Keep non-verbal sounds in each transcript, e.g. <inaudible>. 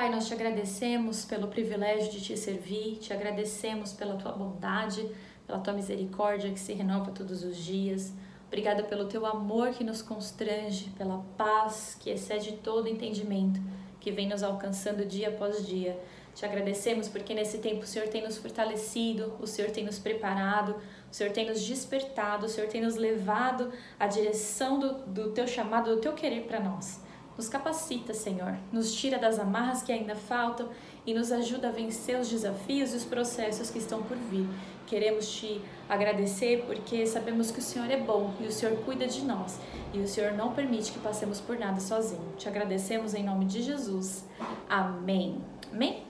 Pai, nós te agradecemos pelo privilégio de te servir, te agradecemos pela tua bondade, pela tua misericórdia que se renova todos os dias. Obrigada pelo teu amor que nos constrange, pela paz que excede todo entendimento, que vem nos alcançando dia após dia. Te agradecemos porque nesse tempo o Senhor tem nos fortalecido, o Senhor tem nos preparado, o Senhor tem nos despertado, o Senhor tem nos levado à direção do, do teu chamado, do teu querer para nós. Nos capacita, Senhor, nos tira das amarras que ainda faltam e nos ajuda a vencer os desafios e os processos que estão por vir. Queremos te agradecer porque sabemos que o Senhor é bom e o Senhor cuida de nós e o Senhor não permite que passemos por nada sozinho. Te agradecemos em nome de Jesus. Amém. Amém?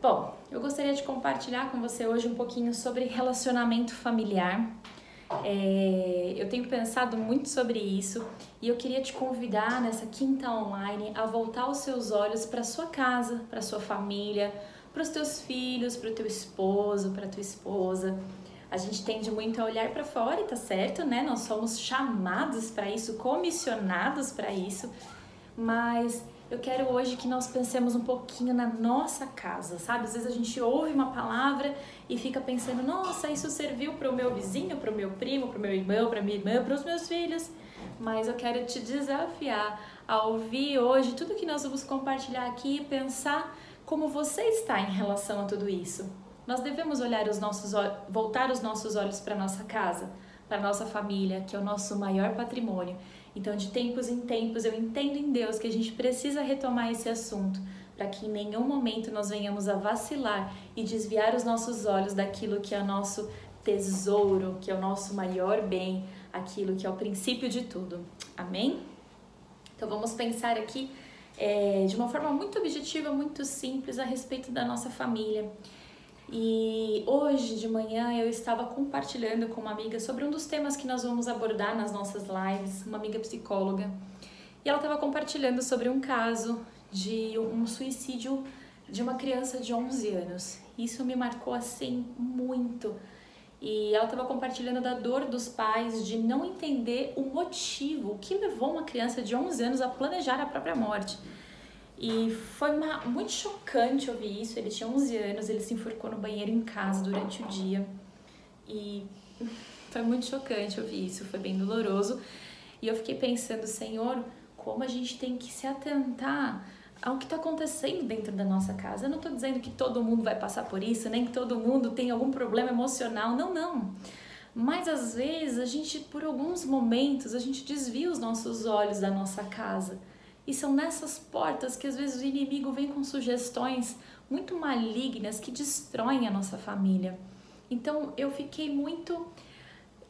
Bom, eu gostaria de compartilhar com você hoje um pouquinho sobre relacionamento familiar. É, eu tenho pensado muito sobre isso e eu queria te convidar nessa quinta online a voltar os seus olhos para sua casa, para sua família, para os teus filhos, para o teu esposo, para tua esposa. A gente tende muito a olhar para fora tá certo, né? Nós somos chamados para isso, comissionados para isso, mas eu quero hoje que nós pensemos um pouquinho na nossa casa, sabe? Às vezes a gente ouve uma palavra e fica pensando, nossa, isso serviu para o meu vizinho, para o meu primo, para o meu irmão, para minha irmã, para os meus filhos. Mas eu quero te desafiar a ouvir hoje tudo que nós vamos compartilhar aqui e pensar como você está em relação a tudo isso. Nós devemos olhar os nossos voltar os nossos olhos para nossa casa, para nossa família, que é o nosso maior patrimônio então, de tempos em tempos, eu entendo em Deus que a gente precisa retomar esse assunto para que em nenhum momento nós venhamos a vacilar e desviar os nossos olhos daquilo que é o nosso tesouro, que é o nosso maior bem, aquilo que é o princípio de tudo. Amém? Então, vamos pensar aqui é, de uma forma muito objetiva, muito simples a respeito da nossa família. E hoje de manhã eu estava compartilhando com uma amiga sobre um dos temas que nós vamos abordar nas nossas lives, uma amiga psicóloga. E ela estava compartilhando sobre um caso de um suicídio de uma criança de 11 anos. Isso me marcou assim muito. E ela estava compartilhando da dor dos pais de não entender o motivo, o que levou uma criança de 11 anos a planejar a própria morte. E foi uma, muito chocante ouvir isso. Ele tinha 11 anos, ele se enforcou no banheiro em casa durante o dia. E <laughs> foi muito chocante ouvir isso, foi bem doloroso. E eu fiquei pensando, Senhor, como a gente tem que se atentar ao que está acontecendo dentro da nossa casa. Eu não estou dizendo que todo mundo vai passar por isso, nem que todo mundo tem algum problema emocional. Não, não. Mas às vezes a gente, por alguns momentos, a gente desvia os nossos olhos da nossa casa e são nessas portas que às vezes o inimigo vem com sugestões muito malignas que destroem a nossa família. Então eu fiquei muito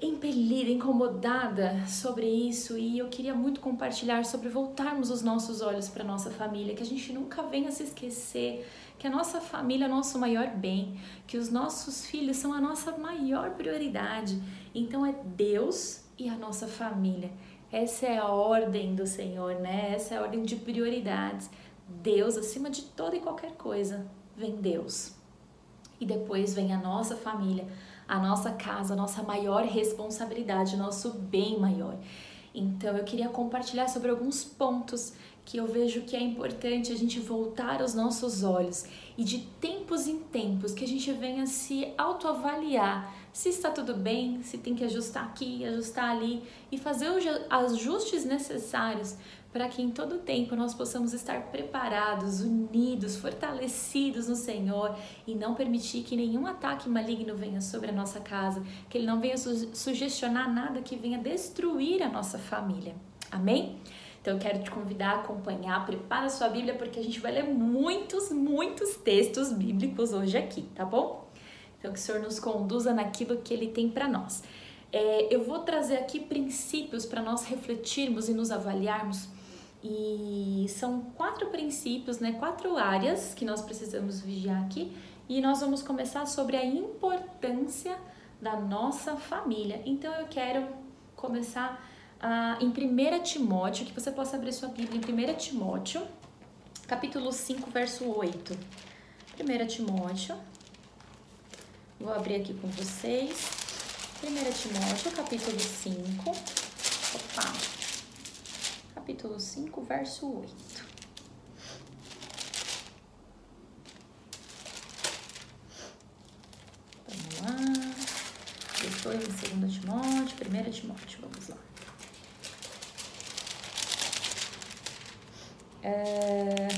impelida, incomodada sobre isso e eu queria muito compartilhar sobre voltarmos os nossos olhos para nossa família, que a gente nunca venha se esquecer que a nossa família é o nosso maior bem, que os nossos filhos são a nossa maior prioridade. Então é Deus e a nossa família. Essa é a ordem do Senhor, né? Essa é a ordem de prioridades. Deus acima de toda e qualquer coisa, vem Deus. E depois vem a nossa família, a nossa casa, a nossa maior responsabilidade, nosso bem maior. Então eu queria compartilhar sobre alguns pontos que eu vejo que é importante a gente voltar os nossos olhos e de tempos em tempos que a gente venha se autoavaliar se está tudo bem, se tem que ajustar aqui, ajustar ali e fazer os ajustes necessários para que em todo tempo nós possamos estar preparados, unidos, fortalecidos no Senhor e não permitir que nenhum ataque maligno venha sobre a nossa casa, que ele não venha su sugestionar nada que venha destruir a nossa família. Amém? Então eu quero te convidar a acompanhar, prepara sua Bíblia porque a gente vai ler muitos, muitos textos bíblicos hoje aqui, tá bom? Então, que o Senhor nos conduza naquilo que Ele tem para nós. É, eu vou trazer aqui princípios para nós refletirmos e nos avaliarmos. E são quatro princípios, né? Quatro áreas que nós precisamos vigiar aqui. E nós vamos começar sobre a importância da nossa família. Então, eu quero começar ah, em 1 Timóteo, que você possa abrir sua Bíblia em 1 Timóteo, capítulo 5, verso 8. 1 Timóteo Vou abrir aqui com vocês. 1 Timóteo, capítulo 5. Opa! Capítulo 5, verso 8. Vamos lá. Depois 2 Timóteo, 1 Timóteo, vamos lá. É,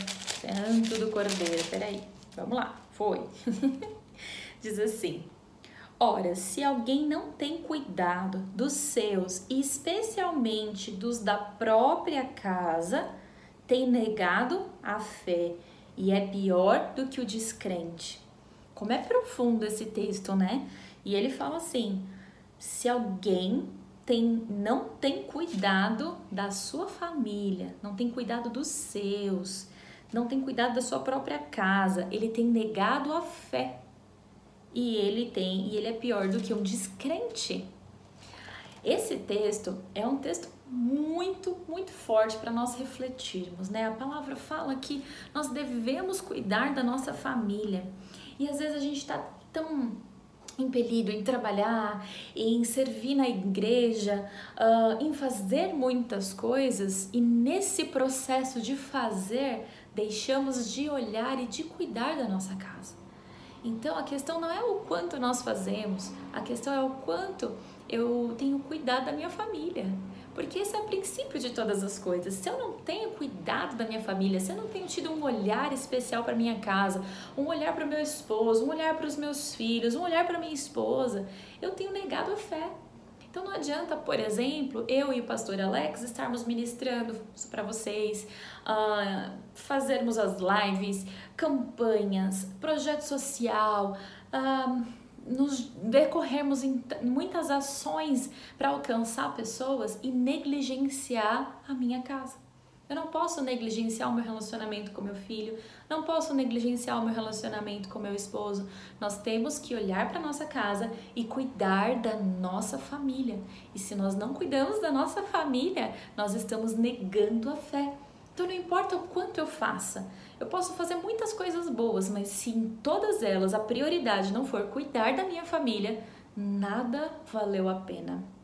santo do Cordeiro, peraí. Vamos lá, foi. foi. <laughs> Diz assim: Ora, se alguém não tem cuidado dos seus, e especialmente dos da própria casa, tem negado a fé e é pior do que o descrente. Como é profundo esse texto, né? E ele fala assim: se alguém tem, não tem cuidado da sua família, não tem cuidado dos seus, não tem cuidado da sua própria casa, ele tem negado a fé e ele tem e ele é pior do que um descrente. Esse texto é um texto muito, muito forte para nós refletirmos, né? A palavra fala que nós devemos cuidar da nossa família e às vezes a gente está tão impelido em trabalhar, em servir na igreja, uh, em fazer muitas coisas e nesse processo de fazer deixamos de olhar e de cuidar da nossa casa. Então a questão não é o quanto nós fazemos, a questão é o quanto eu tenho cuidado da minha família. Porque esse é o princípio de todas as coisas. Se eu não tenho cuidado da minha família, se eu não tenho tido um olhar especial para minha casa, um olhar para o meu esposo, um olhar para os meus filhos, um olhar para minha esposa, eu tenho negado a fé. Então não adianta, por exemplo, eu e o pastor Alex estarmos ministrando para vocês, uh, fazermos as lives, campanhas, projeto social, uh, nos decorrermos em muitas ações para alcançar pessoas e negligenciar a minha casa. Eu não posso negligenciar o meu relacionamento com meu filho, não posso negligenciar o meu relacionamento com meu esposo. Nós temos que olhar para nossa casa e cuidar da nossa família. E se nós não cuidamos da nossa família, nós estamos negando a fé. Então não importa o quanto eu faça, eu posso fazer muitas coisas boas, mas se em todas elas a prioridade não for cuidar da minha família, nada valeu a pena.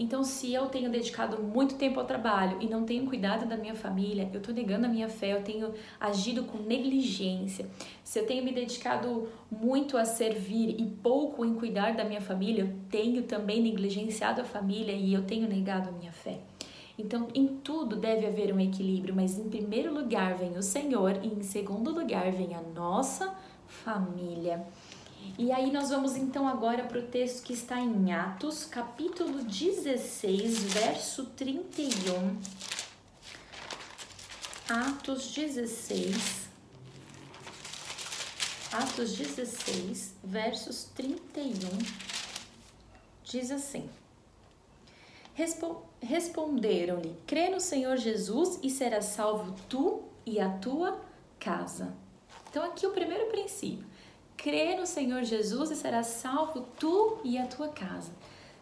Então, se eu tenho dedicado muito tempo ao trabalho e não tenho cuidado da minha família, eu estou negando a minha fé, eu tenho agido com negligência. Se eu tenho me dedicado muito a servir e pouco em cuidar da minha família, eu tenho também negligenciado a família e eu tenho negado a minha fé. Então, em tudo deve haver um equilíbrio, mas em primeiro lugar vem o Senhor e em segundo lugar vem a nossa família. E aí nós vamos então agora para o texto que está em Atos, capítulo 16, verso 31. Atos 16. Atos 16, versos 31. Diz assim: Responderam-lhe: Crê no Senhor Jesus e serás salvo tu e a tua casa. Então, aqui o primeiro princípio crê no Senhor Jesus e serás salvo tu e a tua casa.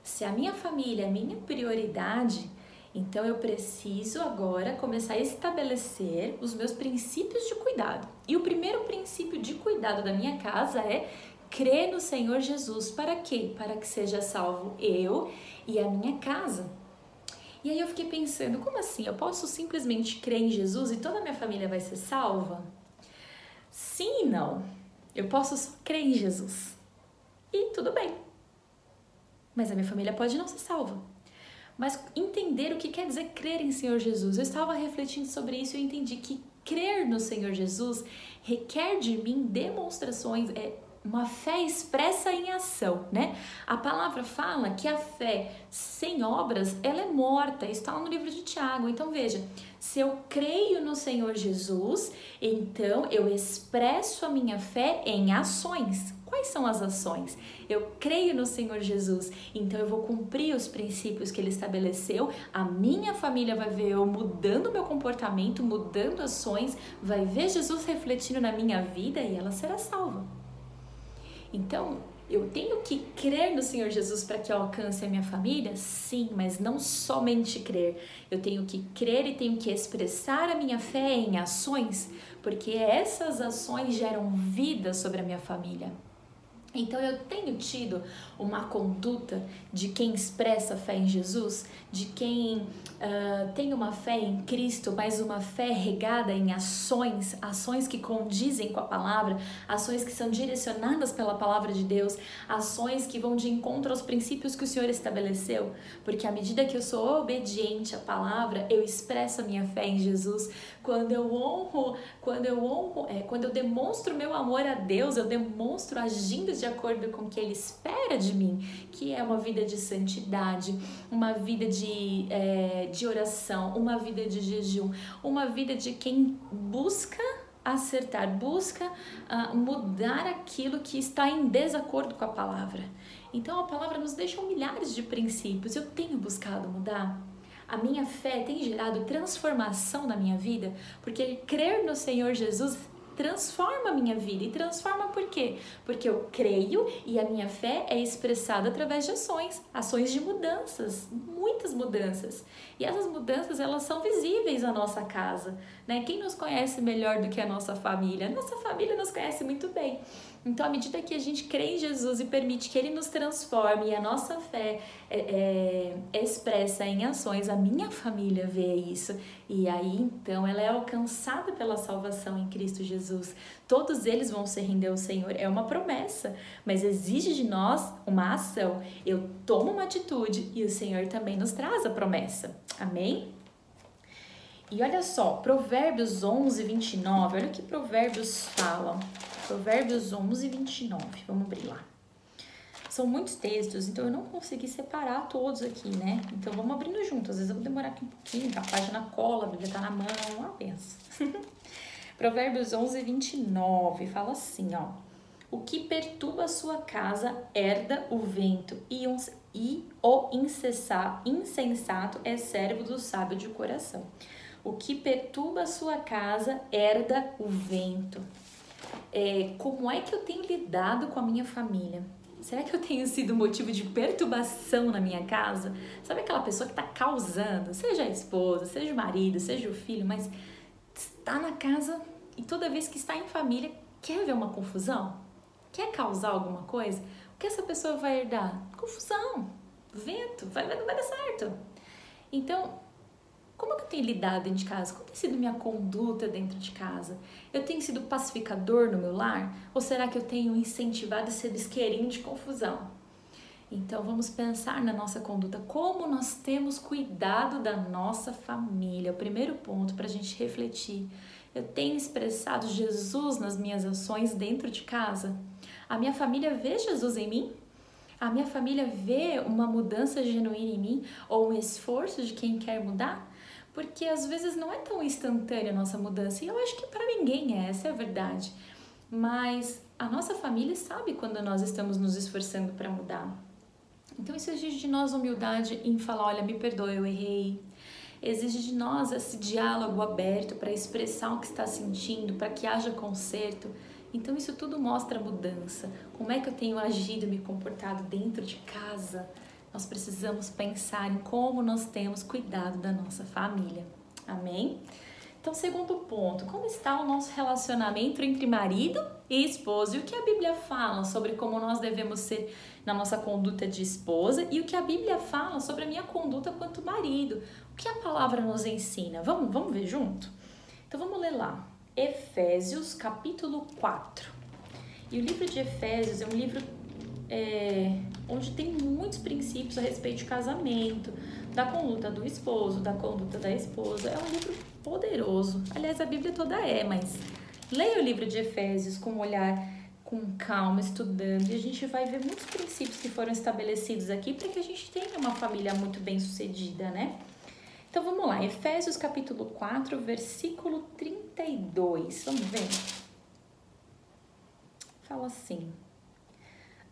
Se a minha família é minha prioridade, então eu preciso agora começar a estabelecer os meus princípios de cuidado. E o primeiro princípio de cuidado da minha casa é crer no Senhor Jesus. Para quê? Para que seja salvo eu e a minha casa. E aí eu fiquei pensando, como assim? Eu posso simplesmente crer em Jesus e toda a minha família vai ser salva? Sim e não. Eu posso só crer em Jesus. E tudo bem. Mas a minha família pode não ser salva. Mas entender o que quer dizer crer em Senhor Jesus. Eu estava refletindo sobre isso e eu entendi que crer no Senhor Jesus requer de mim demonstrações, é, uma fé expressa em ação, né? A palavra fala que a fé sem obras, ela é morta, está lá no livro de Tiago. Então veja, se eu creio no Senhor Jesus, então eu expresso a minha fé em ações. Quais são as ações? Eu creio no Senhor Jesus, então eu vou cumprir os princípios que ele estabeleceu. A minha família vai ver eu mudando meu comportamento, mudando ações, vai ver Jesus refletindo na minha vida e ela será salva. Então, eu tenho que crer no Senhor Jesus para que eu alcance a minha família? Sim, mas não somente crer. Eu tenho que crer e tenho que expressar a minha fé em ações, porque essas ações geram vida sobre a minha família. Então eu tenho tido uma conduta de quem expressa fé em Jesus, de quem uh, tem uma fé em Cristo, mas uma fé regada em ações, ações que condizem com a palavra, ações que são direcionadas pela palavra de Deus, ações que vão de encontro aos princípios que o Senhor estabeleceu, porque à medida que eu sou obediente à palavra, eu expresso a minha fé em Jesus. Quando eu honro, quando eu honro, é, quando eu demonstro meu amor a Deus, eu demonstro agindo de acordo com o que Ele espera de mim, que é uma vida de santidade, uma vida de, é, de oração, uma vida de jejum, uma vida de quem busca acertar, busca uh, mudar aquilo que está em desacordo com a palavra. Então a palavra nos deixa milhares de princípios. Eu tenho buscado mudar. A minha fé tem gerado transformação na minha vida, porque crer no Senhor Jesus transforma a minha vida. E transforma por quê? Porque eu creio e a minha fé é expressada através de ações, ações de mudanças, muitas mudanças. E essas mudanças, elas são visíveis à nossa casa, né? Quem nos conhece melhor do que a nossa família? Nossa família nos conhece muito bem. Então, à medida que a gente crê em Jesus e permite que Ele nos transforme e a nossa fé é, é, é expressa em ações, a minha família vê isso. E aí, então, ela é alcançada pela salvação em Cristo Jesus. Todos eles vão se render ao Senhor. É uma promessa, mas exige de nós uma ação. Eu tomo uma atitude e o Senhor também nos traz a promessa. Amém? E olha só, Provérbios 11, 29, olha o que Provérbios falam. Provérbios 11, 29. Vamos abrir lá. São muitos textos, então eu não consegui separar todos aqui, né? Então vamos abrindo junto. Às vezes eu vou demorar aqui um pouquinho, a página cola, a Bíblia tá na mão, uma benção. <laughs> Provérbios 11, 29 fala assim, ó. O que perturba a sua casa herda o vento, e, um, e o insensato é servo do sábio de coração. O que perturba a sua casa herda o vento é, como é que eu tenho lidado com a minha família? Será que eu tenho sido motivo de perturbação na minha casa? Sabe aquela pessoa que está causando, seja a esposa, seja o marido, seja o filho, mas está na casa e toda vez que está em família quer ver uma confusão? Quer causar alguma coisa? O que essa pessoa vai herdar? Confusão, vento, vai, não vai dar certo. Então, como que eu tenho lidado dentro de casa? Como tem sido minha conduta dentro de casa? Eu tenho sido pacificador no meu lar? Ou será que eu tenho incentivado esse isqueirinho de confusão? Então vamos pensar na nossa conduta, como nós temos cuidado da nossa família. O primeiro ponto para a gente refletir. Eu tenho expressado Jesus nas minhas ações dentro de casa? A minha família vê Jesus em mim? A minha família vê uma mudança genuína em mim ou um esforço de quem quer mudar? Porque às vezes não é tão instantânea a nossa mudança, e eu acho que para ninguém é, essa é a verdade. Mas a nossa família sabe quando nós estamos nos esforçando para mudar. Então isso exige de nós humildade em falar, olha, me perdoe, eu errei. Exige de nós esse diálogo aberto para expressar o que está sentindo, para que haja conserto. Então isso tudo mostra mudança. Como é que eu tenho agido, me comportado dentro de casa? Nós precisamos pensar em como nós temos cuidado da nossa família. Amém? Então, segundo ponto, como está o nosso relacionamento entre marido e esposa? E o que a Bíblia fala sobre como nós devemos ser na nossa conduta de esposa e o que a Bíblia fala sobre a minha conduta quanto marido? O que a palavra nos ensina? Vamos, vamos ver junto? Então, vamos ler lá. Efésios, capítulo 4. E o livro de Efésios é um livro é, onde tem muitos princípios a respeito de casamento, da conduta do esposo, da conduta da esposa. É um livro poderoso. Aliás, a Bíblia toda é, mas leia o livro de Efésios com um olhar com calma, estudando, e a gente vai ver muitos princípios que foram estabelecidos aqui para que a gente tenha uma família muito bem sucedida, né? Então vamos lá, Efésios capítulo 4, versículo 32. Vamos ver? Fala assim: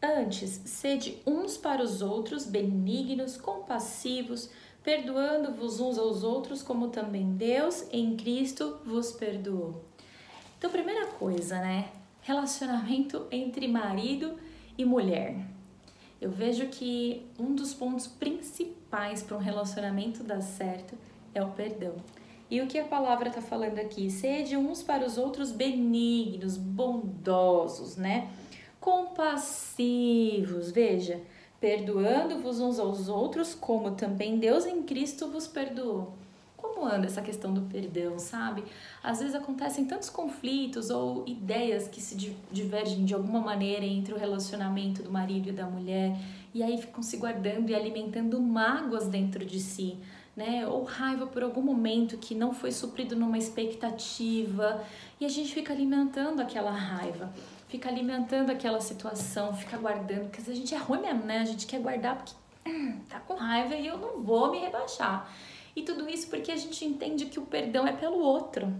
Antes, sede uns para os outros benignos, compassivos, perdoando-vos uns aos outros, como também Deus em Cristo vos perdoou. Então, primeira coisa, né? Relacionamento entre marido e mulher. Eu vejo que um dos pontos principais para um relacionamento dar certo é o perdão. E o que a palavra está falando aqui? Sede uns para os outros benignos, bondosos, né? Compassivos. Veja, perdoando-vos uns aos outros, como também Deus em Cristo vos perdoou. Como anda essa questão do perdão, sabe? Às vezes acontecem tantos conflitos ou ideias que se divergem de alguma maneira entre o relacionamento do marido e da mulher, e aí ficam se guardando e alimentando mágoas dentro de si né? Ou raiva por algum momento que não foi suprido numa expectativa e a gente fica alimentando aquela raiva, fica alimentando aquela situação, fica guardando, porque a gente é ruim mesmo, né? A gente quer guardar porque hum, tá com raiva e eu não vou me rebaixar. E tudo isso porque a gente entende que o perdão é pelo outro.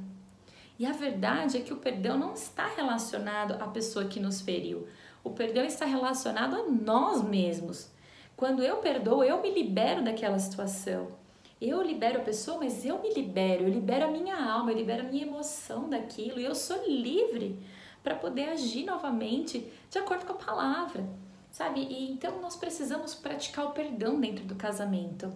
E a verdade é que o perdão não está relacionado à pessoa que nos feriu. O perdão está relacionado a nós mesmos. Quando eu perdoo, eu me libero daquela situação. Eu libero a pessoa, mas eu me libero, eu libero a minha alma, eu libero a minha emoção daquilo e eu sou livre para poder agir novamente de acordo com a palavra, sabe? E então nós precisamos praticar o perdão dentro do casamento.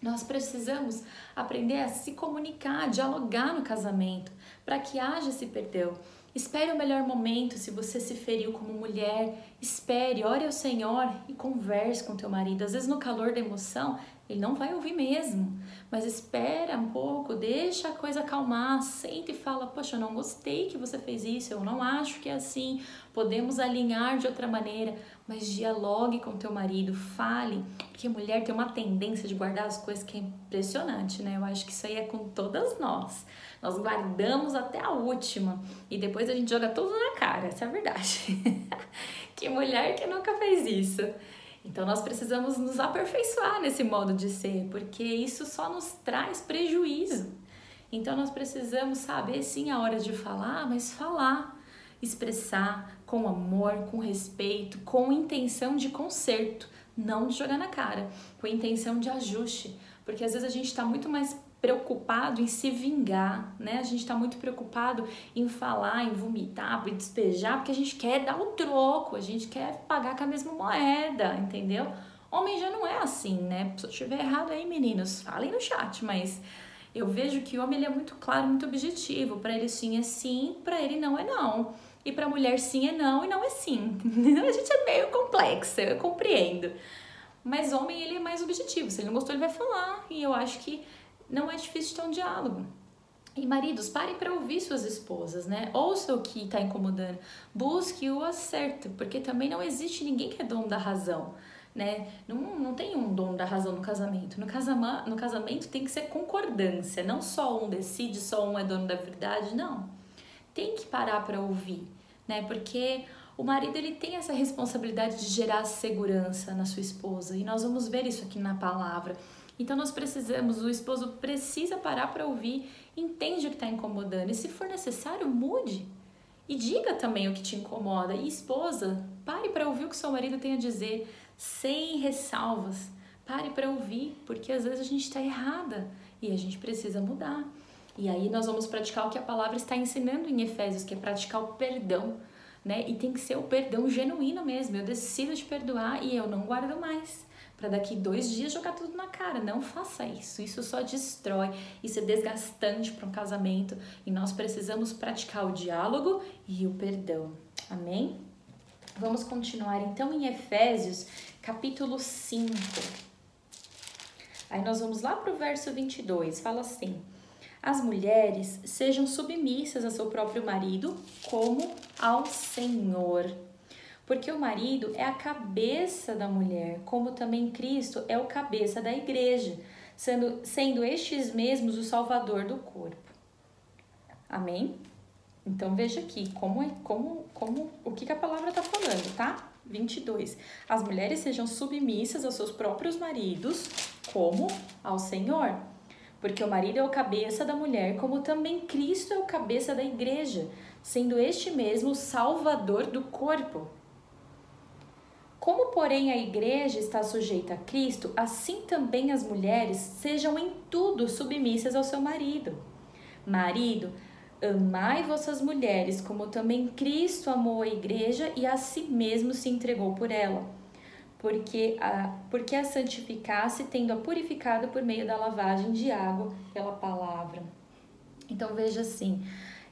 Nós precisamos aprender a se comunicar, dialogar no casamento, para que haja esse perdão. Espere o melhor momento se você se feriu como mulher. Espere, ore ao Senhor e converse com teu marido. Às vezes no calor da emoção, ele não vai ouvir mesmo. Mas espera um pouco, deixa a coisa acalmar, sente e fala: Poxa, eu não gostei que você fez isso, eu não acho que é assim. Podemos alinhar de outra maneira, mas dialogue com teu marido, fale, porque mulher tem uma tendência de guardar as coisas que é impressionante, né? Eu acho que isso aí é com todas nós. Nós guardamos até a última e depois a gente joga tudo na cara, essa é a verdade. <laughs> que mulher que nunca fez isso? Então nós precisamos nos aperfeiçoar nesse modo de ser, porque isso só nos traz prejuízo. Então nós precisamos saber sim a hora de falar, mas falar, expressar com amor, com respeito, com intenção de conserto, não de jogar na cara, com intenção de ajuste, porque às vezes a gente está muito mais preocupado em se vingar, né? A gente está muito preocupado em falar, em vomitar, em despejar, porque a gente quer dar o troco, a gente quer pagar com a mesma moeda, entendeu? Homem já não é assim, né? Se eu estiver errado aí, meninos, falem no chat, mas eu vejo que o homem ele é muito claro, muito objetivo. Para ele sim é sim, para ele não é não. E para mulher sim é não e não é sim. <laughs> a gente é meio complexa, eu compreendo. Mas homem ele é mais objetivo. Se ele não gostou, ele vai falar. E eu acho que não é difícil ter um diálogo. E maridos, parem para ouvir suas esposas, né? Ouça o que está incomodando, busque o acerto, porque também não existe ninguém que é dono da razão, né? Não, não tem um dono da razão no casamento. No, casama, no casamento tem que ser concordância, não só um decide, só um é dono da verdade, não. Tem que parar para ouvir, né? Porque o marido ele tem essa responsabilidade de gerar segurança na sua esposa e nós vamos ver isso aqui na palavra. Então nós precisamos, o esposo precisa parar para ouvir, entende o que está incomodando e se for necessário, mude. E diga também o que te incomoda. E esposa, pare para ouvir o que seu marido tem a dizer, sem ressalvas. Pare para ouvir, porque às vezes a gente está errada e a gente precisa mudar. E aí nós vamos praticar o que a palavra está ensinando em Efésios, que é praticar o perdão, né? E tem que ser o perdão genuíno mesmo. Eu decido te perdoar e eu não guardo mais para daqui dois dias jogar tudo na cara. Não faça isso. Isso só destrói. Isso é desgastante para um casamento. E nós precisamos praticar o diálogo e o perdão. Amém? Vamos continuar então em Efésios, capítulo 5. Aí nós vamos lá para o verso 22. Fala assim: As mulheres sejam submissas a seu próprio marido, como ao Senhor porque o marido é a cabeça da mulher, como também Cristo é o cabeça da igreja, sendo, sendo estes mesmos o salvador do corpo. Amém? Então veja aqui como é como como o que, que a palavra está falando, tá? 22. As mulheres sejam submissas aos seus próprios maridos, como ao Senhor. Porque o marido é o cabeça da mulher, como também Cristo é o cabeça da igreja, sendo este mesmo o salvador do corpo. Como, porém, a igreja está sujeita a Cristo, assim também as mulheres sejam em tudo submissas ao seu marido. Marido, amai vossas mulheres, como também Cristo amou a igreja e a si mesmo se entregou por ela, porque a, porque a santificasse, tendo a purificado por meio da lavagem de água pela palavra. Então veja assim,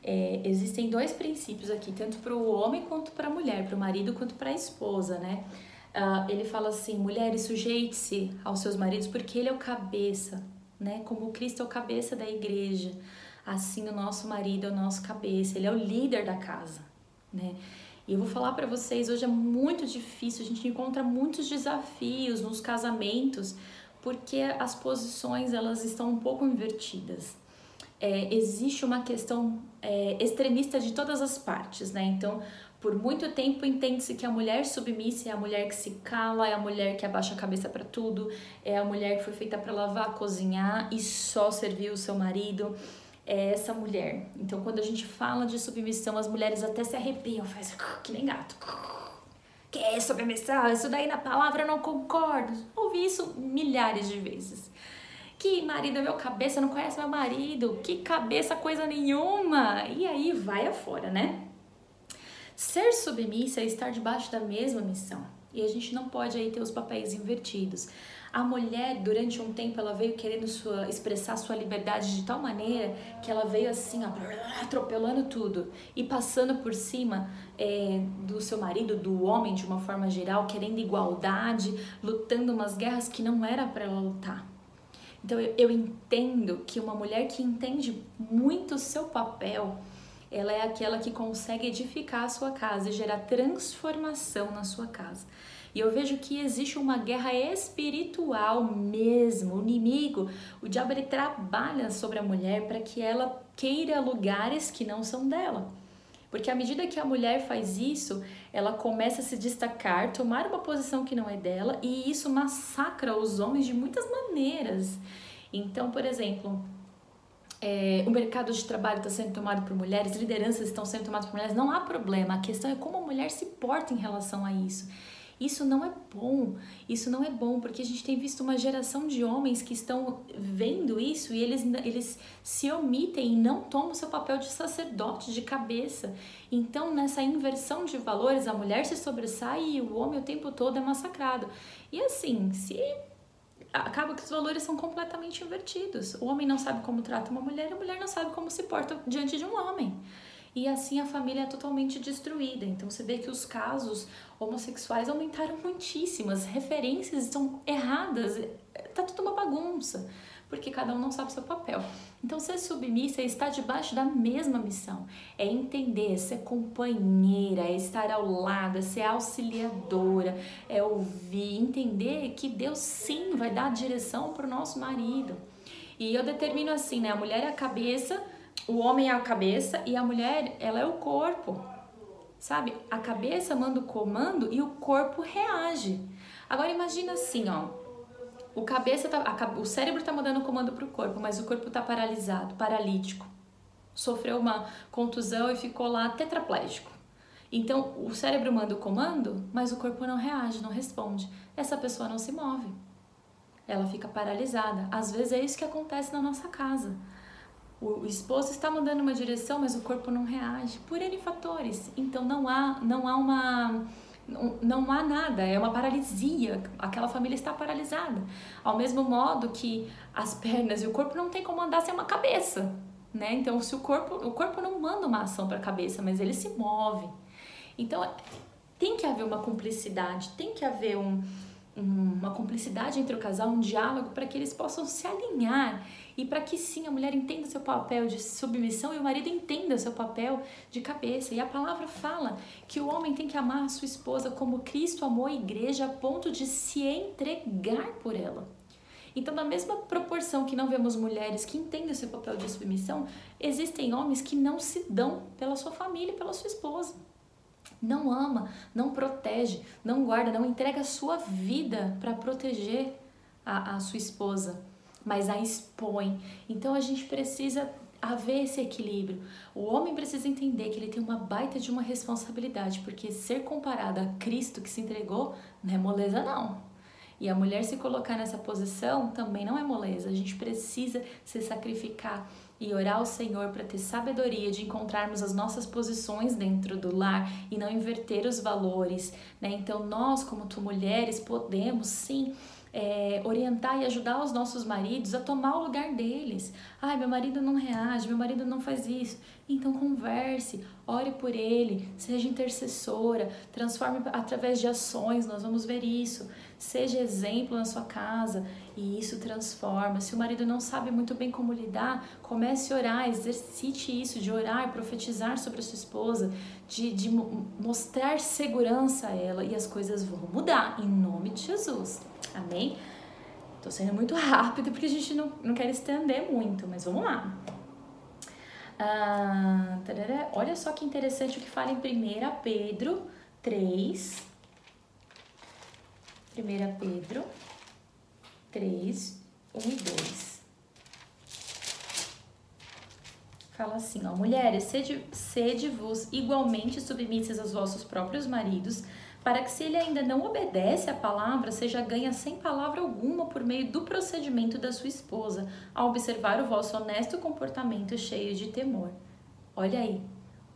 é, existem dois princípios aqui, tanto para o homem quanto para a mulher, para o marido quanto para a esposa, né? Uh, ele fala assim: mulheres, sujeite-se aos seus maridos, porque ele é o cabeça, né? Como Cristo é o cabeça da igreja, assim o nosso marido é o nosso cabeça, ele é o líder da casa, né? E eu vou falar para vocês, hoje é muito difícil, a gente encontra muitos desafios nos casamentos, porque as posições elas estão um pouco invertidas. É, existe uma questão é, extremista de todas as partes, né? Então, por muito tempo entende-se que a mulher submissa é a mulher que se cala, é a mulher que abaixa a cabeça para tudo, é a mulher que foi feita para lavar, cozinhar e só servir o seu marido. É essa mulher. Então, quando a gente fala de submissão, as mulheres até se arrepiam, fazem <laughs> que nem gato. Que é submissão? Isso daí na palavra eu não concordo. Ouvi isso milhares de vezes. Que marido é meu cabeça, não conhece meu marido. Que cabeça, coisa nenhuma. E aí vai afora, né? Ser submissa é estar debaixo da mesma missão. E a gente não pode aí ter os papéis invertidos. A mulher, durante um tempo, ela veio querendo sua, expressar sua liberdade de tal maneira que ela veio assim, ó, atropelando tudo e passando por cima é, do seu marido, do homem de uma forma geral, querendo igualdade, lutando umas guerras que não era para ela lutar. Então eu, eu entendo que uma mulher que entende muito o seu papel, ela é aquela que consegue edificar a sua casa e gerar transformação na sua casa. E eu vejo que existe uma guerra espiritual mesmo. O inimigo, o diabo, ele trabalha sobre a mulher para que ela queira lugares que não são dela. Porque à medida que a mulher faz isso, ela começa a se destacar, tomar uma posição que não é dela, e isso massacra os homens de muitas maneiras. Então, por exemplo, é, o mercado de trabalho está sendo tomado por mulheres, lideranças estão sendo tomadas por mulheres, não há problema. A questão é como a mulher se porta em relação a isso. Isso não é bom, isso não é bom, porque a gente tem visto uma geração de homens que estão vendo isso e eles, eles se omitem e não tomam seu papel de sacerdote, de cabeça. Então, nessa inversão de valores, a mulher se sobressai e o homem o tempo todo é massacrado. E assim, se acaba que os valores são completamente invertidos. O homem não sabe como trata uma mulher, a mulher não sabe como se porta diante de um homem. E assim a família é totalmente destruída. Então você vê que os casos homossexuais aumentaram muitíssimo, as referências estão erradas, tá tudo uma bagunça porque cada um não sabe seu papel. Então, ser submissa é estar debaixo da mesma missão, é entender, é ser companheira, é estar ao lado, é ser auxiliadora, é ouvir, entender que Deus sim vai dar direção para o nosso marido. E eu determino assim, né? A mulher é a cabeça, o homem é a cabeça e a mulher, ela é o corpo. Sabe? A cabeça manda o comando e o corpo reage. Agora imagina assim, ó, o cabeça tá, a, o cérebro está mandando o comando para o corpo, mas o corpo está paralisado, paralítico. Sofreu uma contusão e ficou lá tetraplégico. Então, o cérebro manda o comando, mas o corpo não reage, não responde. Essa pessoa não se move. Ela fica paralisada. Às vezes é isso que acontece na nossa casa. O esposo está mandando uma direção, mas o corpo não reage por N fatores. Então não há, não há uma não, não há nada, é uma paralisia, aquela família está paralisada. Ao mesmo modo que as pernas e o corpo não tem como andar sem uma cabeça, né? Então, se o corpo, o corpo não manda uma ação para a cabeça, mas ele se move. Então, tem que haver uma cumplicidade, tem que haver um, uma cumplicidade entre o casal, um diálogo para que eles possam se alinhar e para que sim a mulher entenda seu papel de submissão e o marido entenda seu papel de cabeça. E a palavra fala que o homem tem que amar a sua esposa como Cristo amou a igreja a ponto de se entregar por ela. Então, na mesma proporção que não vemos mulheres que entendem seu papel de submissão, existem homens que não se dão pela sua família e pela sua esposa não ama, não protege, não guarda, não entrega a sua vida para proteger a, a, sua esposa, mas a expõe. Então a gente precisa haver esse equilíbrio. O homem precisa entender que ele tem uma baita de uma responsabilidade, porque ser comparado a Cristo que se entregou não é moleza não. E a mulher se colocar nessa posição também não é moleza. A gente precisa se sacrificar e orar ao Senhor para ter sabedoria de encontrarmos as nossas posições dentro do lar e não inverter os valores, né? Então nós, como tu mulheres, podemos sim é, orientar e ajudar os nossos maridos a tomar o lugar deles. Ai, meu marido não reage, meu marido não faz isso. Então converse, ore por ele, seja intercessora, transforme através de ações, nós vamos ver isso. Seja exemplo na sua casa e isso transforma. Se o marido não sabe muito bem como lidar, comece a orar, exercite isso de orar, profetizar sobre a sua esposa, de, de mostrar segurança a ela e as coisas vão mudar em nome de Jesus. Amém? Tô sendo muito <laughs> rápido porque a gente não, não quer estender muito, mas vamos lá. Ah, olha só que interessante o que fala em 1 Pedro 3. 1 Pedro 3, 1 e 2. Fala assim, ó, mulheres, sede-vos sede igualmente submissas aos vossos próprios maridos, para que se ele ainda não obedece à palavra, seja ganha sem palavra alguma por meio do procedimento da sua esposa, a observar o vosso honesto comportamento cheio de temor. Olha aí,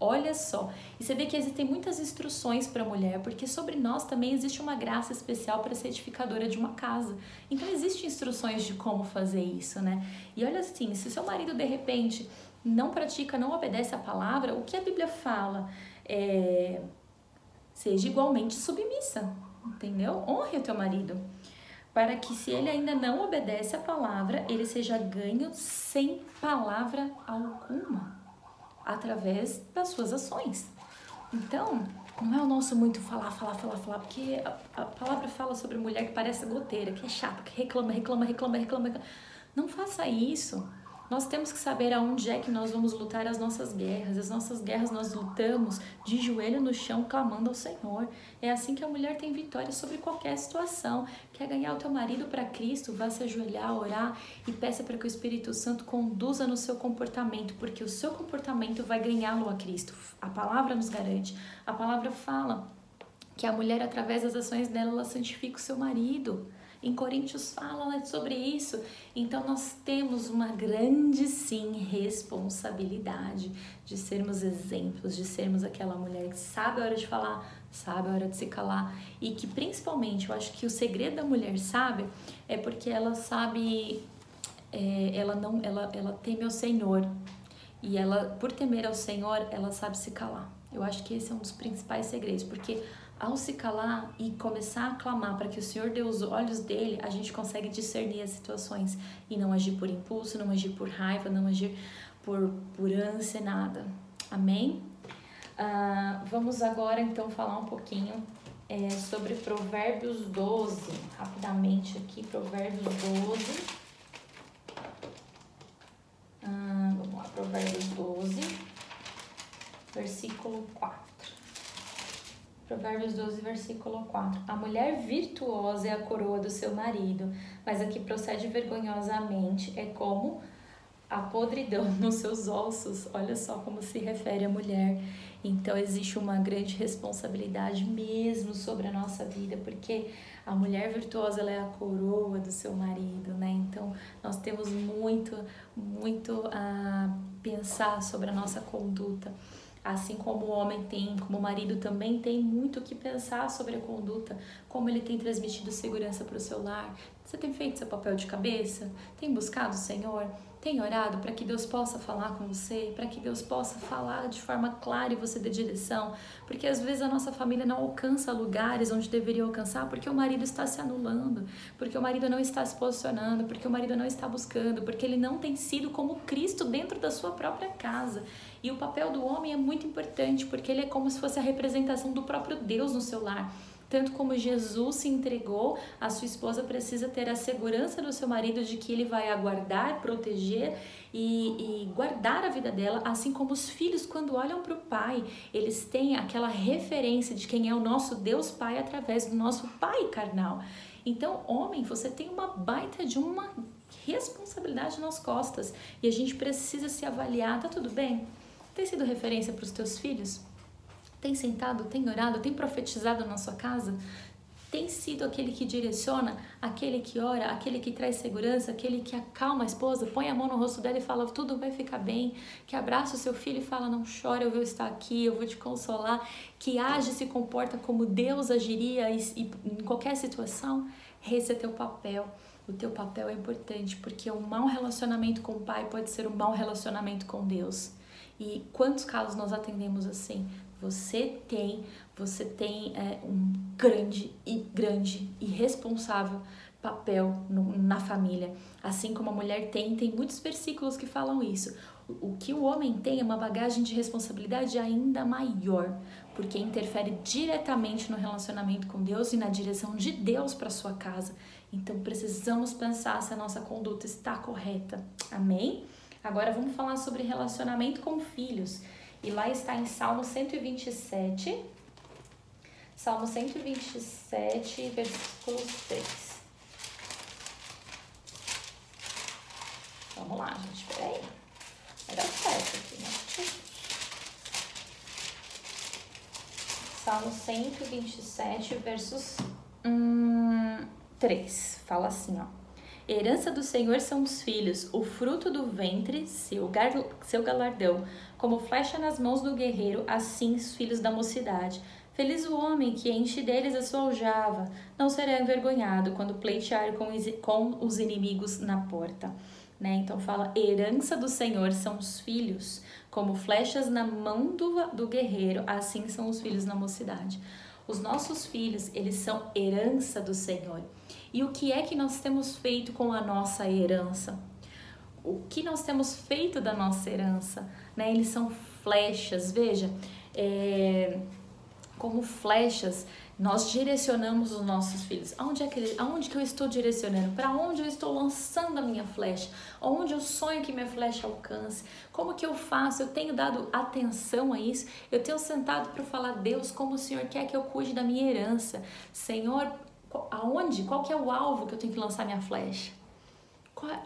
olha só. E você vê que existem muitas instruções para a mulher, porque sobre nós também existe uma graça especial para ser edificadora de uma casa. Então existem instruções de como fazer isso, né? E olha assim, se seu marido de repente não pratica, não obedece à palavra, o que a Bíblia fala? É seja igualmente submissa, entendeu? Honre o teu marido, para que se ele ainda não obedece a palavra, ele seja ganho sem palavra alguma, através das suas ações. Então, não é o nosso muito falar, falar, falar, falar, porque a, a palavra fala sobre mulher que parece goteira, que é chata, que reclama, reclama, reclama, reclama. Não faça isso. Nós temos que saber aonde é que nós vamos lutar as nossas guerras. As nossas guerras nós lutamos de joelho no chão, clamando ao Senhor. É assim que a mulher tem vitória sobre qualquer situação. Quer ganhar o teu marido para Cristo? Vá se ajoelhar, orar e peça para que o Espírito Santo conduza no seu comportamento, porque o seu comportamento vai ganhá-lo a Cristo. A palavra nos garante. A palavra fala que a mulher, através das ações dela, ela santifica o seu marido. Em Coríntios fala né, sobre isso. Então nós temos uma grande sim responsabilidade de sermos exemplos, de sermos aquela mulher que sabe a hora de falar, sabe a hora de se calar e que principalmente eu acho que o segredo da mulher sabe é porque ela sabe é, ela não ela ela teme ao Senhor e ela por temer ao Senhor ela sabe se calar. Eu acho que esse é um dos principais segredos, porque ao se calar e começar a clamar para que o Senhor dê os olhos dele, a gente consegue discernir as situações e não agir por impulso, não agir por raiva, não agir por, por ânsia, nada. Amém? Uh, vamos agora então falar um pouquinho é, sobre Provérbios 12, rapidamente aqui, Provérbios 12. Uh, vamos lá, Provérbios 12, versículo 4. Provérbios 12, versículo 4. A mulher virtuosa é a coroa do seu marido, mas a que procede vergonhosamente é como a podridão <laughs> nos seus ossos. Olha só como se refere a mulher. Então existe uma grande responsabilidade mesmo sobre a nossa vida, porque a mulher virtuosa ela é a coroa do seu marido, né? Então nós temos muito, muito a pensar sobre a nossa conduta. Assim como o homem tem, como o marido também tem muito o que pensar sobre a conduta, como ele tem transmitido segurança para o seu lar. Você tem feito seu papel de cabeça? Tem buscado o Senhor? Tem orado para que Deus possa falar com você, para que Deus possa falar de forma clara e você dê direção? Porque às vezes a nossa família não alcança lugares onde deveria alcançar porque o marido está se anulando, porque o marido não está se posicionando, porque o marido não está buscando, porque ele não tem sido como Cristo dentro da sua própria casa. E o papel do homem é muito importante porque ele é como se fosse a representação do próprio Deus no seu lar. Tanto como Jesus se entregou, a sua esposa precisa ter a segurança do seu marido de que ele vai aguardar, proteger e, e guardar a vida dela, assim como os filhos, quando olham para o pai, eles têm aquela referência de quem é o nosso Deus Pai através do nosso pai carnal. Então, homem, você tem uma baita de uma responsabilidade nas costas e a gente precisa se avaliar, tá tudo bem? Tem sido referência para os teus filhos? Tem sentado, tem orado, tem profetizado na sua casa? tem sido aquele que direciona, aquele que ora, aquele que traz segurança, aquele que acalma a esposa, põe a mão no rosto dela e fala tudo vai ficar bem, que abraça o seu filho e fala não chore, eu vou estar aqui, eu vou te consolar, que age e se comporta como Deus agiria em qualquer situação, esse é teu papel. O teu papel é importante porque um mau relacionamento com o pai pode ser um mau relacionamento com Deus. E quantos casos nós atendemos assim? Você tem, você tem é, um grande e grande e responsável papel no, na família. Assim como a mulher tem, tem muitos versículos que falam isso. O, o que o homem tem é uma bagagem de responsabilidade ainda maior, porque interfere diretamente no relacionamento com Deus e na direção de Deus para sua casa. Então precisamos pensar se a nossa conduta está correta. Amém? Agora vamos falar sobre relacionamento com filhos. E lá está em Salmo 127. Salmo 127, versículo 3. Vamos lá, gente, peraí. Vai dar certo aqui, né? Salmo 127, versos hum, 3. Fala assim, ó. Herança do Senhor são os filhos, o fruto do ventre, seu, seu galardão. Como flecha nas mãos do guerreiro, assim os filhos da mocidade. Feliz o homem que enche deles a sua aljava, não será envergonhado quando pleitear com, com os inimigos na porta. Né? Então fala, herança do Senhor são os filhos, como flechas na mão do, do guerreiro, assim são os filhos na mocidade. Os nossos filhos, eles são herança do Senhor. E o que é que nós temos feito com a nossa herança? o que nós temos feito da nossa herança, né? Eles são flechas, veja, é, como flechas nós direcionamos os nossos filhos. Aonde é que, aonde que eu estou direcionando? Para onde eu estou lançando a minha flecha? Onde eu sonho que minha flecha alcance? Como que eu faço? Eu tenho dado atenção a isso? Eu tenho sentado para falar, Deus, como o Senhor quer que eu cuide da minha herança? Senhor, aonde? Qual que é o alvo que eu tenho que lançar minha flecha?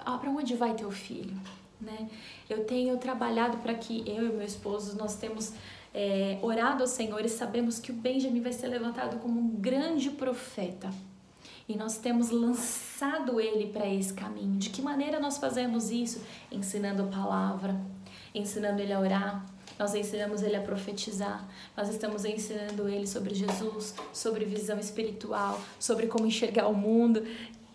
Ah, para onde vai teu filho? Né? Eu tenho trabalhado para que eu e meu esposo nós temos é, orado ao Senhor e sabemos que o Benjamin vai ser levantado como um grande profeta. E nós temos lançado ele para esse caminho. De que maneira nós fazemos isso? Ensinando a palavra, ensinando ele a orar, nós ensinamos ele a profetizar, nós estamos ensinando ele sobre Jesus, sobre visão espiritual, sobre como enxergar o mundo.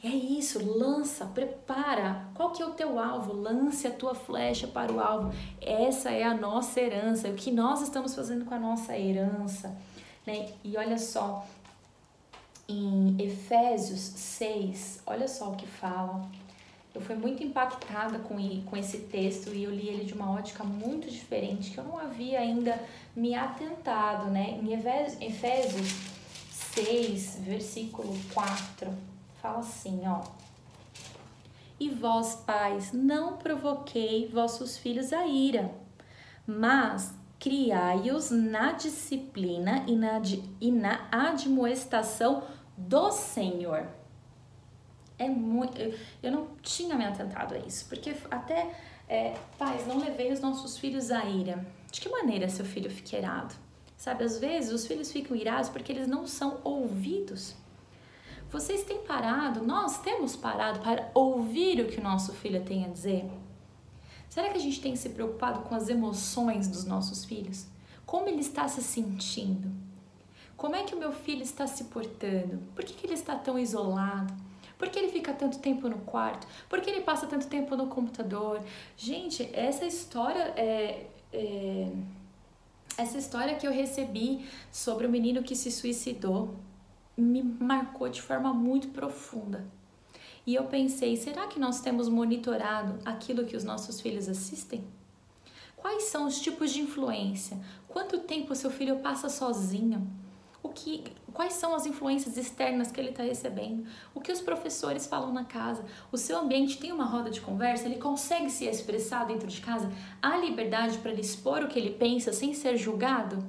É isso, lança, prepara. Qual que é o teu alvo? Lance a tua flecha para o alvo. Essa é a nossa herança, o que nós estamos fazendo com a nossa herança. Né? E olha só, em Efésios 6, olha só o que fala. Eu fui muito impactada com, com esse texto e eu li ele de uma ótica muito diferente, que eu não havia ainda me atentado, né? Em Efésios 6, versículo 4 fala assim, ó. E vós, pais, não provoquei vossos filhos a ira, mas criai-os na disciplina e na, e na admoestação do Senhor. É muito. Eu, não tinha me atentado a isso, porque até, é, pais, não levei os nossos filhos à ira. De que maneira seu filho fica irado? Sabe, às vezes os filhos ficam irados porque eles não são ouvidos. Vocês têm parado, nós temos parado para ouvir o que o nosso filho tem a dizer? Será que a gente tem se preocupado com as emoções dos nossos filhos? Como ele está se sentindo? Como é que o meu filho está se portando? Por que, que ele está tão isolado? Por que ele fica tanto tempo no quarto? Por que ele passa tanto tempo no computador? Gente, essa história é, é essa história que eu recebi sobre o menino que se suicidou me marcou de forma muito profunda. E eu pensei, será que nós temos monitorado aquilo que os nossos filhos assistem? Quais são os tipos de influência? Quanto tempo seu filho passa sozinho? O que, quais são as influências externas que ele está recebendo? O que os professores falam na casa? O seu ambiente tem uma roda de conversa? Ele consegue se expressar dentro de casa? Há liberdade para ele expor o que ele pensa sem ser julgado?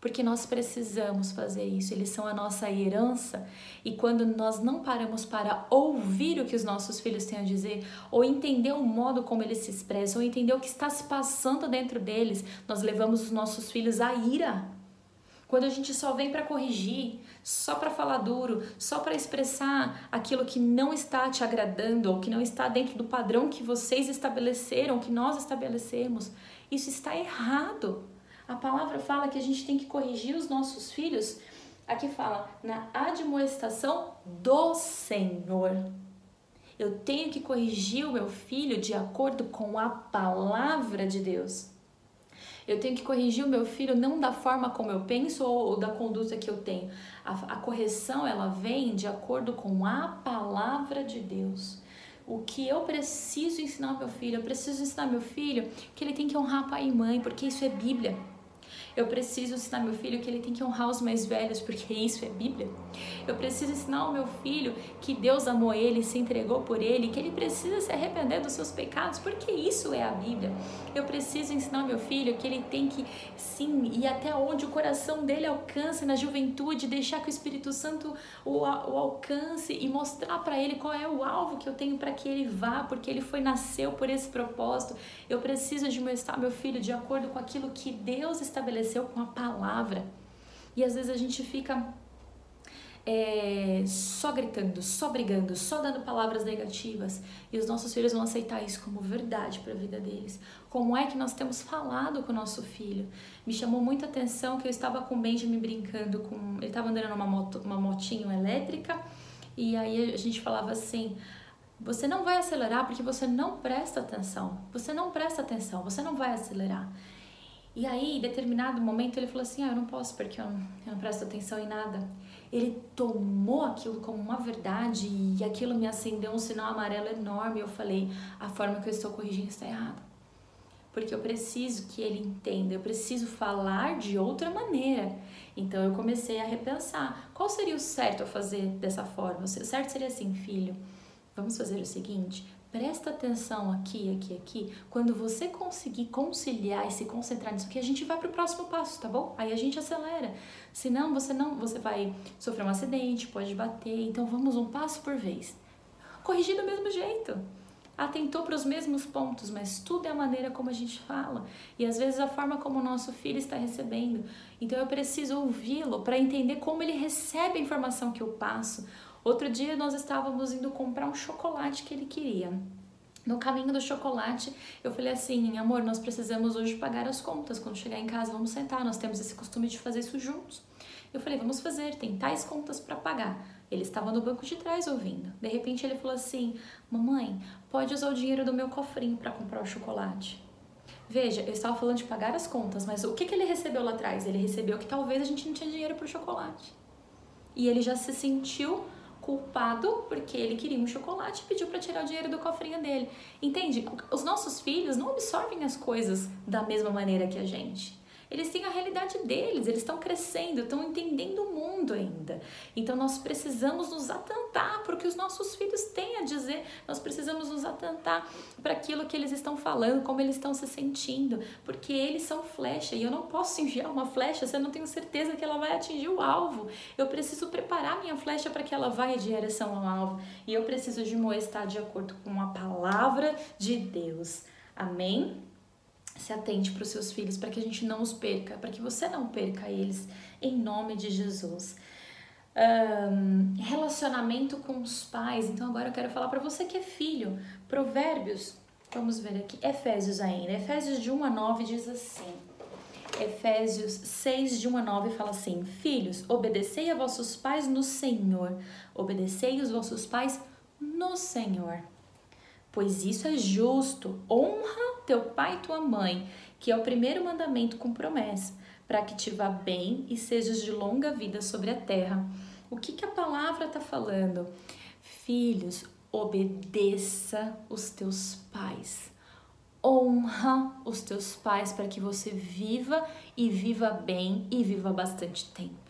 porque nós precisamos fazer isso, eles são a nossa herança e quando nós não paramos para ouvir o que os nossos filhos têm a dizer, ou entender o modo como eles se expressam, ou entender o que está se passando dentro deles, nós levamos os nossos filhos à ira. Quando a gente só vem para corrigir, só para falar duro, só para expressar aquilo que não está te agradando ou que não está dentro do padrão que vocês estabeleceram, que nós estabelecemos, isso está errado. A palavra fala que a gente tem que corrigir os nossos filhos. Aqui fala na admoestação do Senhor. Eu tenho que corrigir o meu filho de acordo com a palavra de Deus. Eu tenho que corrigir o meu filho não da forma como eu penso ou da conduta que eu tenho. A, a correção ela vem de acordo com a palavra de Deus. O que eu preciso ensinar ao meu filho? Eu preciso ensinar ao meu filho que ele tem que honrar pai e mãe, porque isso é Bíblia. Eu preciso ensinar meu filho que ele tem que honrar os mais velhos, porque isso é Bíblia. Eu preciso ensinar ao meu filho que Deus amou ele, se entregou por ele, que ele precisa se arrepender dos seus pecados, porque isso é a Bíblia. Eu preciso ensinar meu filho que ele tem que sim ir até onde o coração dele alcança na juventude, deixar que o Espírito Santo o, o alcance e mostrar para ele qual é o alvo que eu tenho para que ele vá, porque ele foi nasceu por esse propósito. Eu preciso de mostrar meu filho de acordo com aquilo que Deus estabeleceu estabeleceu com a palavra. E às vezes a gente fica é, só gritando, só brigando, só dando palavras negativas e os nossos filhos vão aceitar isso como verdade para a vida deles. Como é que nós temos falado com o nosso filho? Me chamou muita atenção que eu estava com o Benjamin brincando com. Ele estava andando numa moto, uma motinho elétrica e aí a gente falava assim. Você não vai acelerar porque você não presta atenção. Você não presta atenção, você não vai acelerar. E aí, em determinado momento, ele falou assim: Ah, eu não posso porque eu não, eu não presto atenção em nada. Ele tomou aquilo como uma verdade e aquilo me acendeu um sinal amarelo enorme. Eu falei: A forma que eu estou corrigindo está errada. Porque eu preciso que ele entenda, eu preciso falar de outra maneira. Então eu comecei a repensar: qual seria o certo a fazer dessa forma? O certo seria assim, filho. Vamos fazer o seguinte: Presta atenção aqui, aqui, aqui. Quando você conseguir conciliar e se concentrar nisso aqui, a gente vai para o próximo passo, tá bom? Aí a gente acelera. Senão você não, você vai sofrer um acidente, pode bater. Então vamos um passo por vez. Corrigir do mesmo jeito. Atentou para os mesmos pontos, mas tudo é a maneira como a gente fala e às vezes a forma como o nosso filho está recebendo. Então eu preciso ouvi-lo para entender como ele recebe a informação que eu passo Outro dia nós estávamos indo comprar um chocolate que ele queria. No caminho do chocolate, eu falei assim: amor, nós precisamos hoje pagar as contas. Quando chegar em casa, vamos sentar. Nós temos esse costume de fazer isso juntos. Eu falei: vamos fazer, tem tais contas para pagar. Ele estava no banco de trás ouvindo. De repente, ele falou assim: mamãe, pode usar o dinheiro do meu cofrinho para comprar o chocolate. Veja, eu estava falando de pagar as contas, mas o que, que ele recebeu lá atrás? Ele recebeu que talvez a gente não tinha dinheiro para o chocolate. E ele já se sentiu culpado porque ele queria um chocolate e pediu para tirar o dinheiro do cofrinho dele. Entende? Os nossos filhos não absorvem as coisas da mesma maneira que a gente. Eles têm a realidade deles, eles estão crescendo, estão entendendo o mundo ainda. Então nós precisamos nos atentar para que os nossos filhos têm a dizer, nós precisamos nos atentar para aquilo que eles estão falando, como eles estão se sentindo, porque eles são flecha e eu não posso enviar uma flecha se eu não tenho certeza que ela vai atingir o alvo. Eu preciso preparar minha flecha para que ela vá em direção ao alvo e eu preciso de estar de acordo com a palavra de Deus. Amém? Se atente para os seus filhos, para que a gente não os perca, para que você não perca eles, em nome de Jesus. Um, relacionamento com os pais. Então agora eu quero falar para você que é filho. Provérbios, vamos ver aqui, Efésios ainda. Efésios de 1 a 9 diz assim. Efésios 6, de 1 a 9 fala assim: Filhos, obedecei a vossos pais no Senhor, obedecei os vossos pais no Senhor, pois isso é justo. Honra teu pai e tua mãe, que é o primeiro mandamento com promessa, para que te vá bem e sejas de longa vida sobre a terra. O que, que a palavra está falando? Filhos, obedeça os teus pais. Honra os teus pais para que você viva e viva bem e viva bastante tempo.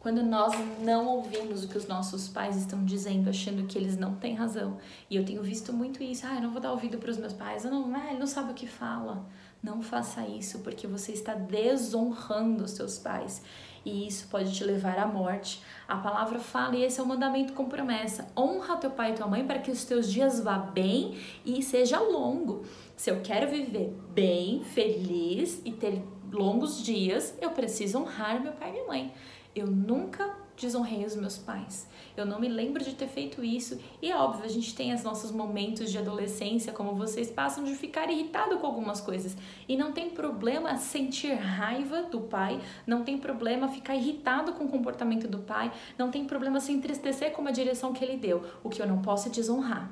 Quando nós não ouvimos o que os nossos pais estão dizendo, achando que eles não têm razão. E eu tenho visto muito isso. Ah, eu não vou dar ouvido para os meus pais. Eu não, ah, ele não sabe o que fala. Não faça isso, porque você está desonrando os seus pais. E isso pode te levar à morte. A palavra fala, e esse é o mandamento com promessa: honra teu pai e tua mãe para que os teus dias vá bem e seja longo. Se eu quero viver bem, feliz e ter longos dias, eu preciso honrar meu pai e minha mãe. Eu nunca desonrei os meus pais. Eu não me lembro de ter feito isso. E é óbvio, a gente tem os nossos momentos de adolescência, como vocês passam, de ficar irritado com algumas coisas. E não tem problema sentir raiva do pai, não tem problema ficar irritado com o comportamento do pai, não tem problema se entristecer com a direção que ele deu. O que eu não posso é desonrar.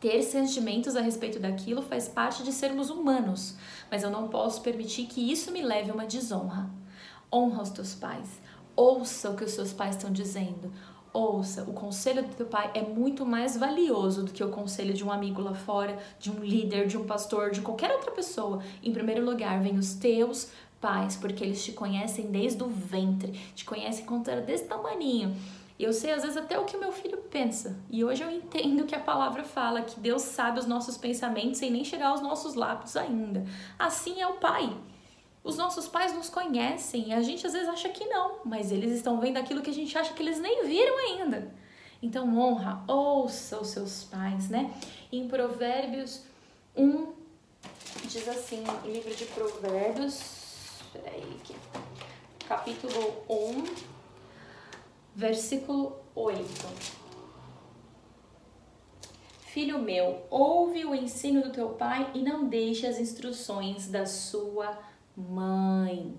Ter sentimentos a respeito daquilo faz parte de sermos humanos, mas eu não posso permitir que isso me leve a uma desonra. Honra os teus pais, ouça o que os seus pais estão dizendo, ouça, o conselho do teu pai é muito mais valioso do que o conselho de um amigo lá fora, de um líder, de um pastor, de qualquer outra pessoa. Em primeiro lugar, vem os teus pais, porque eles te conhecem desde o ventre, te conhecem quando era desse tamanho. E eu sei às vezes até o que meu filho pensa. E hoje eu entendo que a palavra fala que Deus sabe os nossos pensamentos sem nem chegar aos nossos lábios ainda. Assim é o Pai. Os nossos pais nos conhecem e a gente às vezes acha que não, mas eles estão vendo aquilo que a gente acha que eles nem viram ainda. Então honra, ouça os seus pais, né? Em Provérbios 1 diz assim, livro de Provérbios, peraí aqui, capítulo 1, versículo 8. Filho meu, ouve o ensino do teu pai e não deixe as instruções da sua mãe.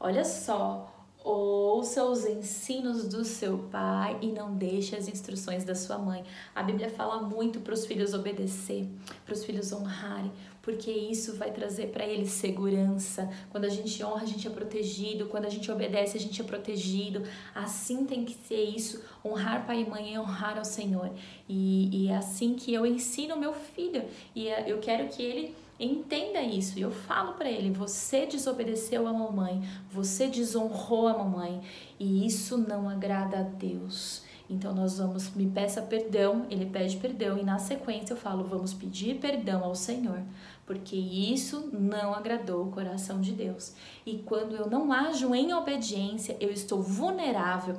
Olha só, ouça os ensinos do seu pai e não deixe as instruções da sua mãe. A Bíblia fala muito para os filhos obedecer, para os filhos honrarem, porque isso vai trazer para eles segurança. Quando a gente honra, a gente é protegido. Quando a gente obedece, a gente é protegido. Assim tem que ser isso. Honrar pai e mãe é honrar ao Senhor. E, e é assim que eu ensino meu filho. E é, eu quero que ele Entenda isso. E eu falo para ele: você desobedeceu a mamãe, você desonrou a mamãe, e isso não agrada a Deus. Então nós vamos, me peça perdão, ele pede perdão, e na sequência eu falo: vamos pedir perdão ao Senhor, porque isso não agradou o coração de Deus. E quando eu não ajo em obediência, eu estou vulnerável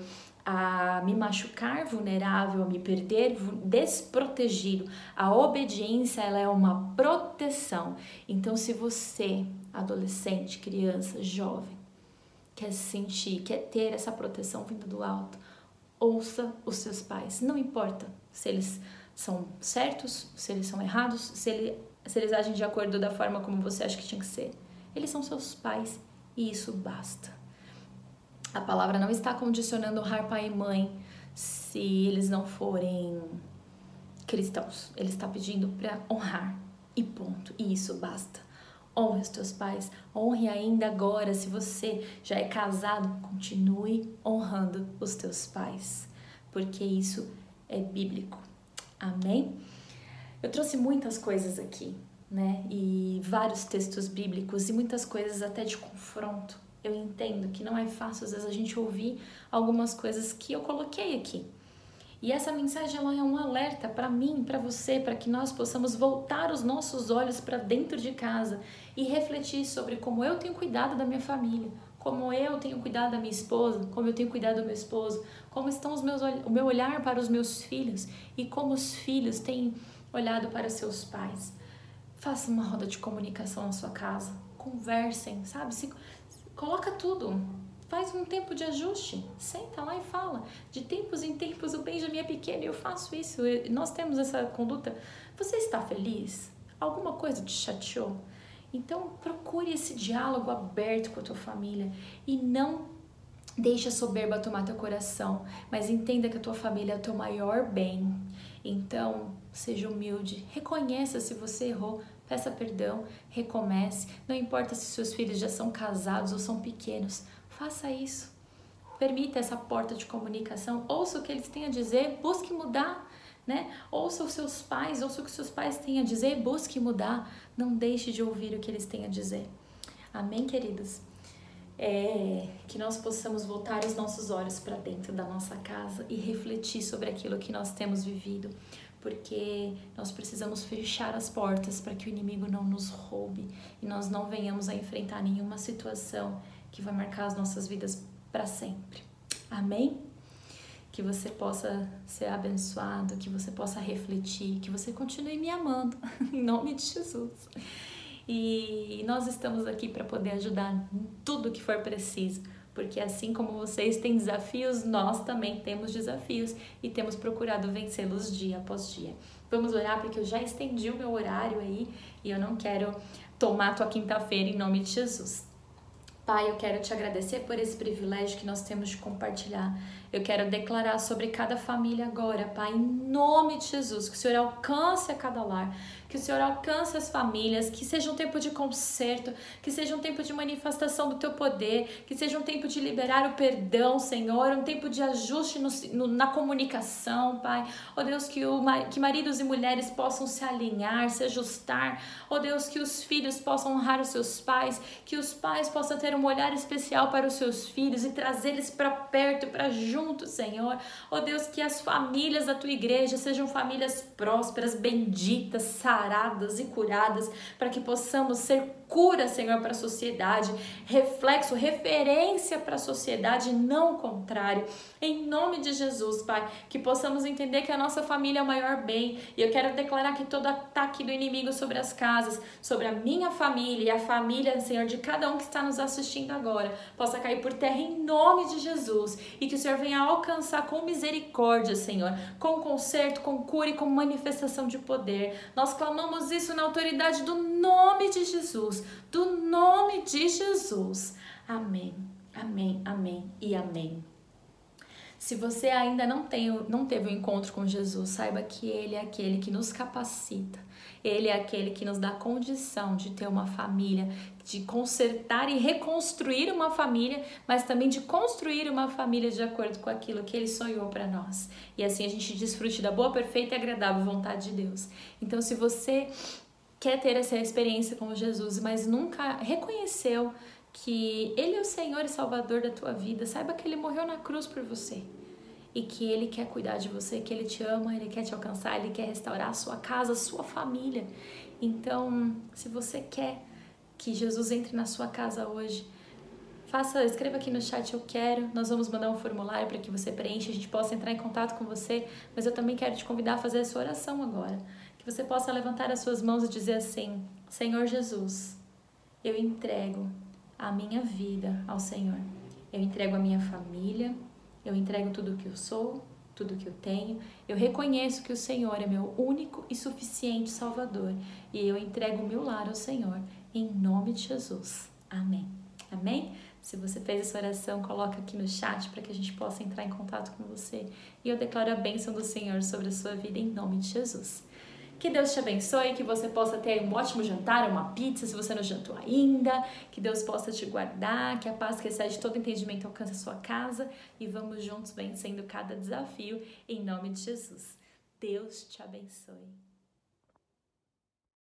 a me machucar vulnerável, a me perder desprotegido. A obediência ela é uma proteção. Então, se você, adolescente, criança, jovem, quer sentir, quer ter essa proteção vinda do alto, ouça os seus pais. Não importa se eles são certos, se eles são errados, se, ele, se eles agem de acordo da forma como você acha que tinha que ser. Eles são seus pais e isso basta. A palavra não está condicionando honrar pai e mãe se eles não forem cristãos. Ele está pedindo para honrar e ponto. E isso basta. Honre os teus pais, honre ainda agora. Se você já é casado, continue honrando os teus pais, porque isso é bíblico. Amém? Eu trouxe muitas coisas aqui, né? E vários textos bíblicos e muitas coisas até de confronto eu entendo que não é fácil às vezes a gente ouvir algumas coisas que eu coloquei aqui. E essa mensagem ela é um alerta para mim, para você, para que nós possamos voltar os nossos olhos para dentro de casa e refletir sobre como eu tenho cuidado da minha família, como eu tenho cuidado da minha esposa, como eu tenho cuidado do meu esposo, como estão os meus o meu olhar para os meus filhos e como os filhos têm olhado para seus pais. Faça uma roda de comunicação na sua casa, conversem, sabe? Se, Coloca tudo. Faz um tempo de ajuste. Senta lá e fala. De tempos em tempos o Benjamin é pequeno e eu faço isso. Nós temos essa conduta. Você está feliz? Alguma coisa te chateou? Então procure esse diálogo aberto com a tua família e não deixe a soberba tomar teu coração, mas entenda que a tua família é o teu maior bem. Então, seja humilde, reconheça se você errou, peça perdão, recomece. Não importa se seus filhos já são casados ou são pequenos, faça isso. Permita essa porta de comunicação, ouça o que eles têm a dizer, busque mudar, né? Ouça os seus pais, ouça o que seus pais têm a dizer, busque mudar. Não deixe de ouvir o que eles têm a dizer. Amém, queridos? É, que nós possamos voltar os nossos olhos para dentro da nossa casa e refletir sobre aquilo que nós temos vivido porque nós precisamos fechar as portas para que o inimigo não nos roube e nós não venhamos a enfrentar nenhuma situação que vai marcar as nossas vidas para sempre. Amém? Que você possa ser abençoado, que você possa refletir, que você continue me amando, <laughs> em nome de Jesus. e nós estamos aqui para poder ajudar em tudo que for preciso porque assim como vocês têm desafios, nós também temos desafios e temos procurado vencê-los dia após dia. Vamos orar porque eu já estendi o meu horário aí e eu não quero tomar tua quinta-feira em nome de Jesus. Pai, eu quero te agradecer por esse privilégio que nós temos de compartilhar eu quero declarar sobre cada família agora, Pai, em nome de Jesus, que o Senhor alcance a cada lar, que o Senhor alcance as famílias, que seja um tempo de conserto, que seja um tempo de manifestação do teu poder, que seja um tempo de liberar o perdão, Senhor, um tempo de ajuste no, no, na comunicação, Pai. Ó oh, Deus, que, o, que maridos e mulheres possam se alinhar, se ajustar. Ó oh, Deus, que os filhos possam honrar os seus pais, que os pais possam ter um olhar especial para os seus filhos e trazê-los para perto, para junto Senhor. Oh Deus, que as famílias da tua igreja sejam famílias prósperas, benditas, saradas e curadas, para que possamos ser cura, Senhor, para a sociedade, reflexo, referência para a sociedade, não o contrário. Em nome de Jesus, Pai, que possamos entender que a nossa família é o maior bem. E eu quero declarar que todo ataque do inimigo sobre as casas, sobre a minha família e a família, Senhor, de cada um que está nos assistindo agora, possa cair por terra em nome de Jesus e que o Senhor venha alcançar com misericórdia, Senhor, com conserto, com cura e com manifestação de poder. Nós clamamos isso na autoridade do nome de Jesus Do nome de Jesus. Amém, amém, amém e amém. Se você ainda não, tem, não teve o um encontro com Jesus, saiba que Ele é aquele que nos capacita, Ele é aquele que nos dá condição de ter uma família, de consertar e reconstruir uma família, mas também de construir uma família de acordo com aquilo que Ele sonhou para nós. E assim a gente desfrute da boa, perfeita e agradável vontade de Deus. Então, se você quer ter essa experiência com Jesus, mas nunca reconheceu que Ele é o Senhor e Salvador da tua vida, saiba que Ele morreu na cruz por você e que Ele quer cuidar de você, que Ele te ama, Ele quer te alcançar, Ele quer restaurar a sua casa, a sua família. Então, se você quer que Jesus entre na sua casa hoje, faça, escreva aqui no chat eu quero. Nós vamos mandar um formulário para que você preencha, a gente possa entrar em contato com você, mas eu também quero te convidar a fazer a sua oração agora você possa levantar as suas mãos e dizer assim: Senhor Jesus, eu entrego a minha vida ao Senhor. Eu entrego a minha família, eu entrego tudo o que eu sou, tudo o que eu tenho. Eu reconheço que o Senhor é meu único e suficiente Salvador e eu entrego o meu lar ao Senhor, em nome de Jesus. Amém. Amém? Se você fez essa oração, coloca aqui no chat para que a gente possa entrar em contato com você. E eu declaro a bênção do Senhor sobre a sua vida em nome de Jesus. Que Deus te abençoe, que você possa ter um ótimo jantar, uma pizza se você não jantou ainda, que Deus possa te guardar, que a paz que excede todo entendimento alcance a sua casa e vamos juntos vencendo cada desafio em nome de Jesus. Deus te abençoe.